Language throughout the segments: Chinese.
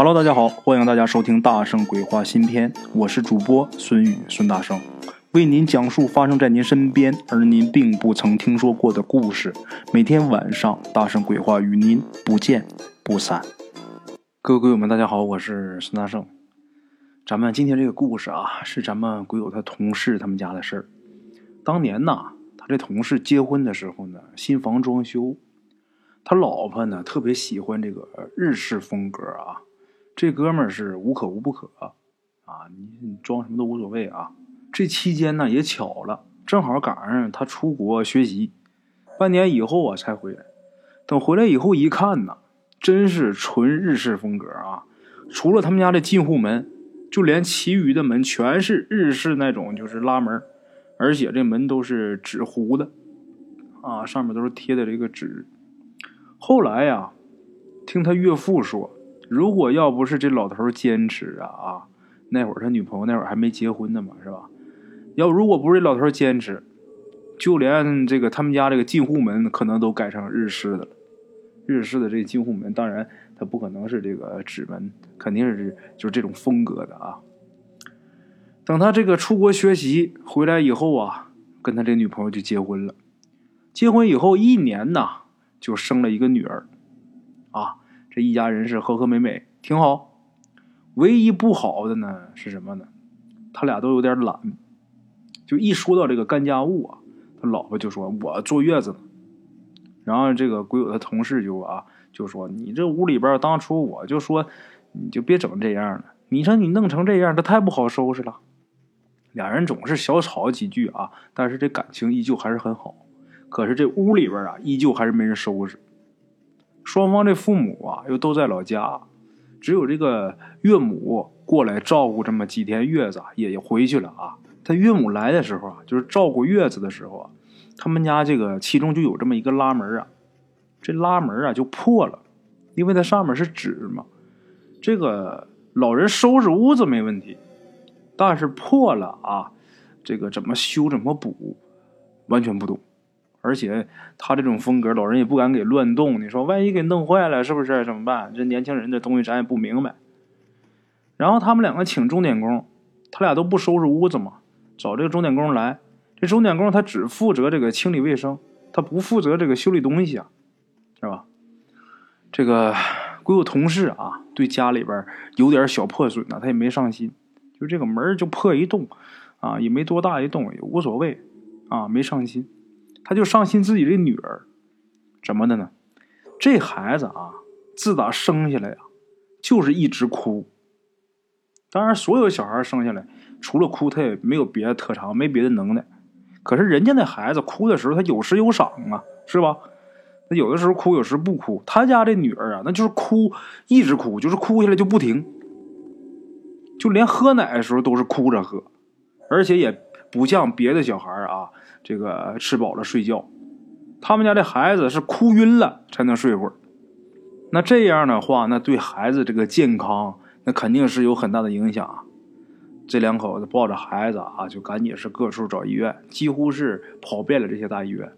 Hello，大家好，欢迎大家收听《大圣鬼话》新篇，我是主播孙宇孙大圣，为您讲述发生在您身边而您并不曾听说过的故事。每天晚上，《大圣鬼话》与您不见不散。各位鬼友们，大家好，我是孙大圣。咱们今天这个故事啊，是咱们鬼友他同事他们家的事儿。当年呐，他这同事结婚的时候呢，新房装修，他老婆呢特别喜欢这个日式风格啊。这哥们儿是无可无不可，啊，你你装什么都无所谓啊。这期间呢也巧了，正好赶上他出国学习，半年以后啊才回来。等回来以后一看呢，真是纯日式风格啊！除了他们家的进户门，就连其余的门全是日式那种，就是拉门，而且这门都是纸糊的，啊，上面都是贴的这个纸。后来呀，听他岳父说。如果要不是这老头坚持啊啊，那会儿他女朋友那会儿还没结婚呢嘛，是吧？要如果不是老头坚持，就连这个他们家这个进户门可能都改成日式的了。日式的这进户门，当然它不可能是这个纸门，肯定是就是这种风格的啊。等他这个出国学习回来以后啊，跟他这女朋友就结婚了。结婚以后一年呐，就生了一个女儿，啊。这一家人是和和美美，挺好。唯一不好的呢是什么呢？他俩都有点懒，就一说到这个干家务啊，他老婆就说：“我坐月子呢。”然后这个鬼友的同事就啊就说：“你这屋里边当初我就说你就别整这样了，你说你弄成这样，这太不好收拾了。”俩人总是小吵几句啊，但是这感情依旧还是很好。可是这屋里边啊，依旧还是没人收拾。双方这父母啊，又都在老家，只有这个岳母过来照顾这么几天月子，也回去了啊。他岳母来的时候啊，就是照顾月子的时候啊，他们家这个其中就有这么一个拉门啊，这拉门啊就破了，因为它上面是纸嘛。这个老人收拾屋子没问题，但是破了啊，这个怎么修怎么补，完全不懂。而且他这种风格，老人也不敢给乱动。你说万一给弄坏了，是不是怎么办？这年轻人这东西咱也不明白。然后他们两个请钟点工，他俩都不收拾屋子嘛，找这个钟点工来。这钟点工他只负责这个清理卫生，他不负责这个修理东西啊，是吧？这个 归我同事啊，对家里边有点小破损呢，他也没上心。就这个门就破一洞啊，也没多大一洞，也无所谓啊，没上心。他就上心自己的女儿，怎么的呢？这孩子啊，自打生下来呀，就是一直哭。当然，所有小孩生下来除了哭，他也没有别的特长，没别的能耐。可是人家那孩子哭的时候，他有时有赏啊，是吧？他有的时候哭，有时不哭。他家这女儿啊，那就是哭，一直哭，就是哭下来就不停，就连喝奶的时候都是哭着喝，而且也不像别的小孩啊。这个吃饱了睡觉，他们家这孩子是哭晕了才能睡会儿。那这样的话，那对孩子这个健康，那肯定是有很大的影响。这两口子抱着孩子啊，就赶紧是各处找医院，几乎是跑遍了这些大医院，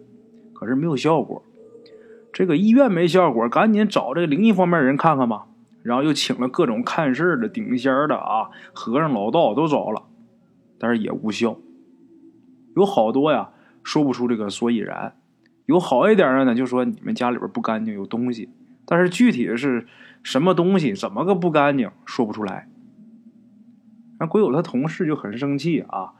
可是没有效果。这个医院没效果，赶紧找这个灵异方面人看看吧。然后又请了各种看事的、顶仙的啊，和尚、老道都找了，但是也无效。有好多呀。说不出这个所以然，有好一点的呢，就说你们家里边不干净，有东西。但是具体的是什么东西，怎么个不干净，说不出来。那鬼友他同事就很生气啊，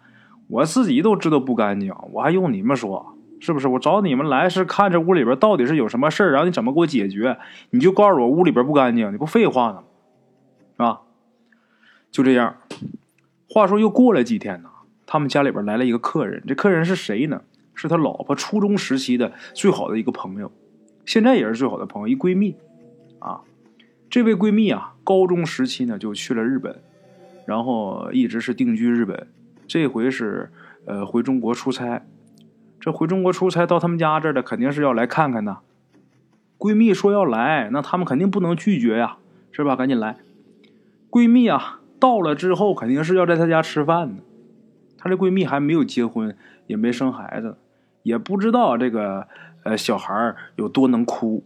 我自己都知道不干净，我还用你们说是不是？我找你们来是看这屋里边到底是有什么事儿，然后你怎么给我解决？你就告诉我屋里边不干净，你不废话呢，是吧？就这样。话说又过了几天呢，他们家里边来了一个客人，这客人是谁呢？是他老婆初中时期的最好的一个朋友，现在也是最好的朋友，一闺蜜，啊，这位闺蜜啊，高中时期呢就去了日本，然后一直是定居日本，这回是呃回中国出差，这回中国出差到他们家这儿的肯定是要来看看的，闺蜜说要来，那他们肯定不能拒绝呀，是吧？赶紧来，闺蜜啊到了之后肯定是要在她家吃饭的，她这闺蜜还没有结婚，也没生孩子。也不知道这个呃小孩有多能哭，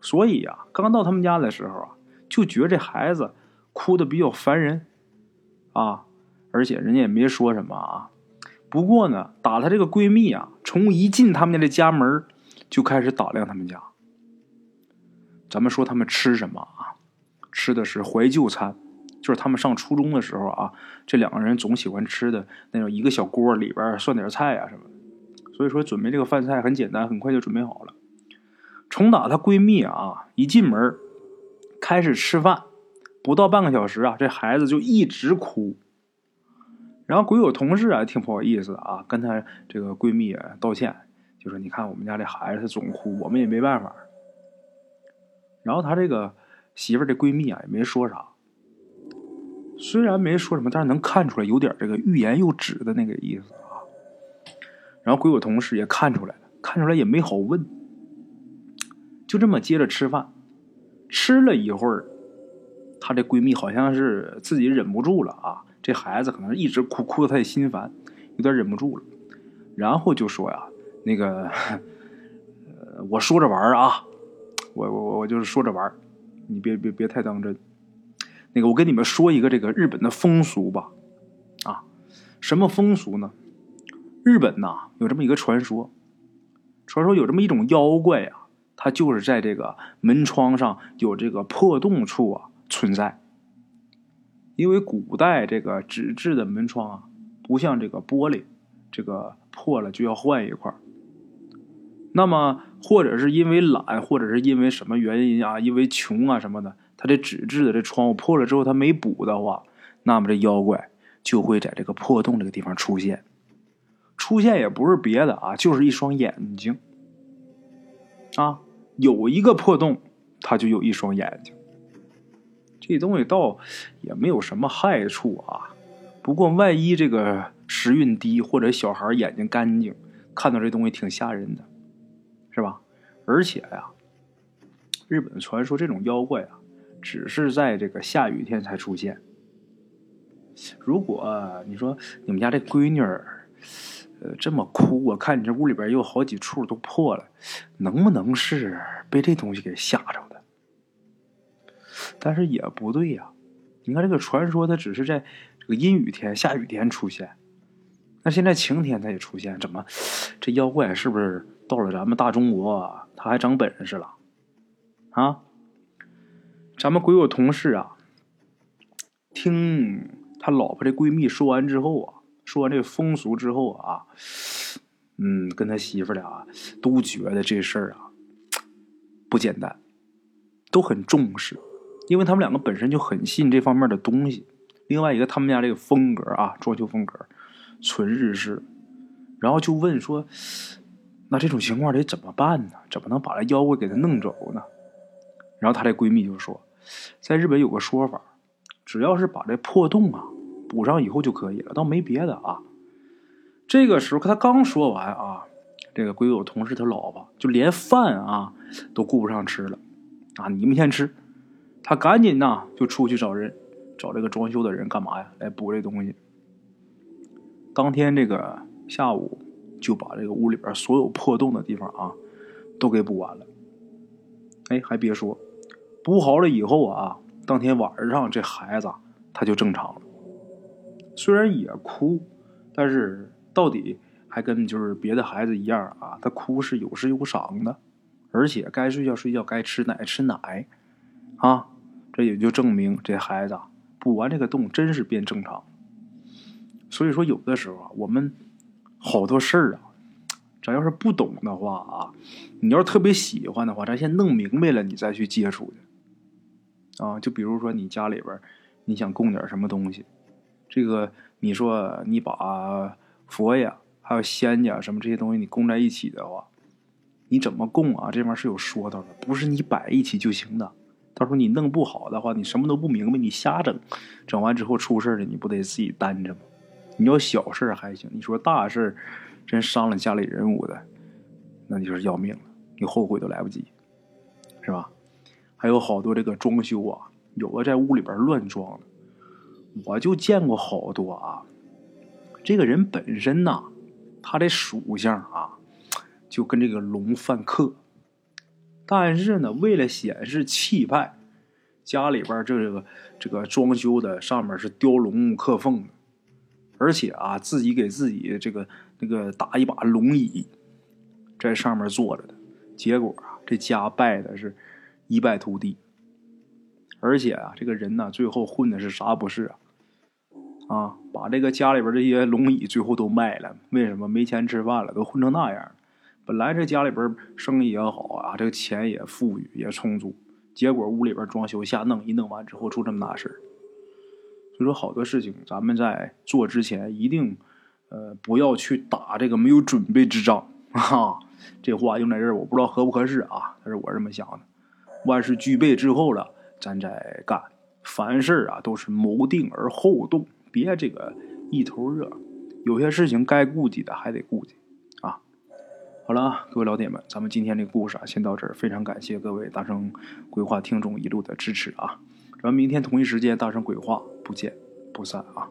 所以呀，刚到他们家的时候啊，就觉得这孩子哭的比较烦人啊，而且人家也没说什么啊。不过呢，打她这个闺蜜啊，从一进他们家的家门就开始打量他们家。咱们说他们吃什么啊？吃的是怀旧餐，就是他们上初中的时候啊，这两个人总喜欢吃的那种一个小锅里边涮点菜啊什么的。所以说准备这个饭菜很简单，很快就准备好了。从打她闺蜜啊一进门开始吃饭，不到半个小时啊，这孩子就一直哭。然后鬼友同事啊，挺不好意思的啊，跟她这个闺蜜啊道歉，就说：“你看我们家这孩子他总哭，我们也没办法。”然后她这个媳妇儿的闺蜜啊，也没说啥。虽然没说什么，但是能看出来有点这个欲言又止的那个意思啊。然后鬼友同事也看出来了，看出来也没好问，就这么接着吃饭。吃了一会儿，她这闺蜜好像是自己忍不住了啊。这孩子可能一直哭，哭的他也心烦，有点忍不住了，然后就说呀：“那个，呃，我说着玩啊，我我我就是说着玩你别别别太当真。那个，我跟你们说一个这个日本的风俗吧，啊，什么风俗呢？日本呐有这么一个传说，传说有这么一种妖怪呀，它就是在这个门窗上有这个破洞处啊存在。”因为古代这个纸质的门窗啊，不像这个玻璃，这个破了就要换一块那么，或者是因为懒，或者是因为什么原因啊，因为穷啊什么的，他这纸质的这窗户破了之后，他没补的话，那么这妖怪就会在这个破洞这个地方出现。出现也不是别的啊，就是一双眼睛啊，有一个破洞，它就有一双眼睛。这东西倒也没有什么害处啊，不过万一这个时运低或者小孩眼睛干净，看到这东西挺吓人的，是吧？而且呀，日本传说这种妖怪啊，只是在这个下雨天才出现。如果你说你们家这闺女儿，呃，这么哭，我看你这屋里边有好几处都破了，能不能是被这东西给吓着的？但是也不对呀，你看这个传说，它只是在这个阴雨天、下雨天出现，那现在晴天它也出现，怎么这妖怪是不是到了咱们大中国，他还长本事了？啊？咱们鬼友同事啊，听他老婆这闺蜜说完之后啊，说完这个风俗之后啊，嗯，跟他媳妇俩都觉得这事儿啊不简单，都很重视。因为他们两个本身就很信这方面的东西，另外一个他们家这个风格啊，装修风格纯日式，然后就问说：“那这种情况得怎么办呢？怎么能把这妖怪给他弄走呢？”然后她这闺蜜就说：“在日本有个说法，只要是把这破洞啊补上以后就可以了，倒没别的啊。”这个时候他刚说完啊，这个鬼友同事他老婆就连饭啊都顾不上吃了啊，你们先吃。他赶紧呐，就出去找人，找这个装修的人干嘛呀？来补这东西。当天这个下午，就把这个屋里边所有破洞的地方啊，都给补完了。哎，还别说，补好了以后啊，当天晚上这孩子他就正常了。虽然也哭，但是到底还跟就是别的孩子一样啊，他哭是有时有赏的，而且该睡觉睡觉，该吃奶吃奶，啊。这也就证明这孩子补完这个洞真是变正常。所以说，有的时候啊，我们好多事儿啊，咱要是不懂的话啊，你要是特别喜欢的话，咱先弄明白了，你再去接触去。啊，就比如说你家里边你想供点什么东西，这个你说你把佛呀，还有仙家什么这些东西你供在一起的话，你怎么供啊？这玩意儿是有说道的，不是你摆一起就行的。到时候你弄不好的话，你什么都不明白，你瞎整，整完之后出事儿了，你不得自己担着吗？你要小事儿还行，你说大事儿真伤了家里人物的，那你就是要命了，你后悔都来不及，是吧？还有好多这个装修啊，有的在屋里边乱装，我就见过好多啊。这个人本身呐，他的属相啊，就跟这个龙犯克。但是呢，为了显示气派，家里边这个这个装修的上面是雕龙刻凤的，而且啊，自己给自己这个那个打一把龙椅，在上面坐着的。结果啊，这家败的是一败涂地。而且啊，这个人呢，最后混的是啥不是啊？啊，把这个家里边这些龙椅最后都卖了。为什么没钱吃饭了？都混成那样。本来这家里边生意也好啊，这个钱也富裕也充足。结果屋里边装修瞎弄一弄完之后出这么大事所以说好多事情咱们在做之前一定呃不要去打这个没有准备之仗 啊。这话用在这儿我不知道合不合适啊，但是我这么想的。万事俱备之后了，咱再干。凡事啊都是谋定而后动，别这个一头热。有些事情该顾及的还得顾及。好了，各位老铁们，咱们今天这个故事啊，先到这儿。非常感谢各位大圣鬼话听众一路的支持啊！咱们明天同一时间大圣鬼话不见不散啊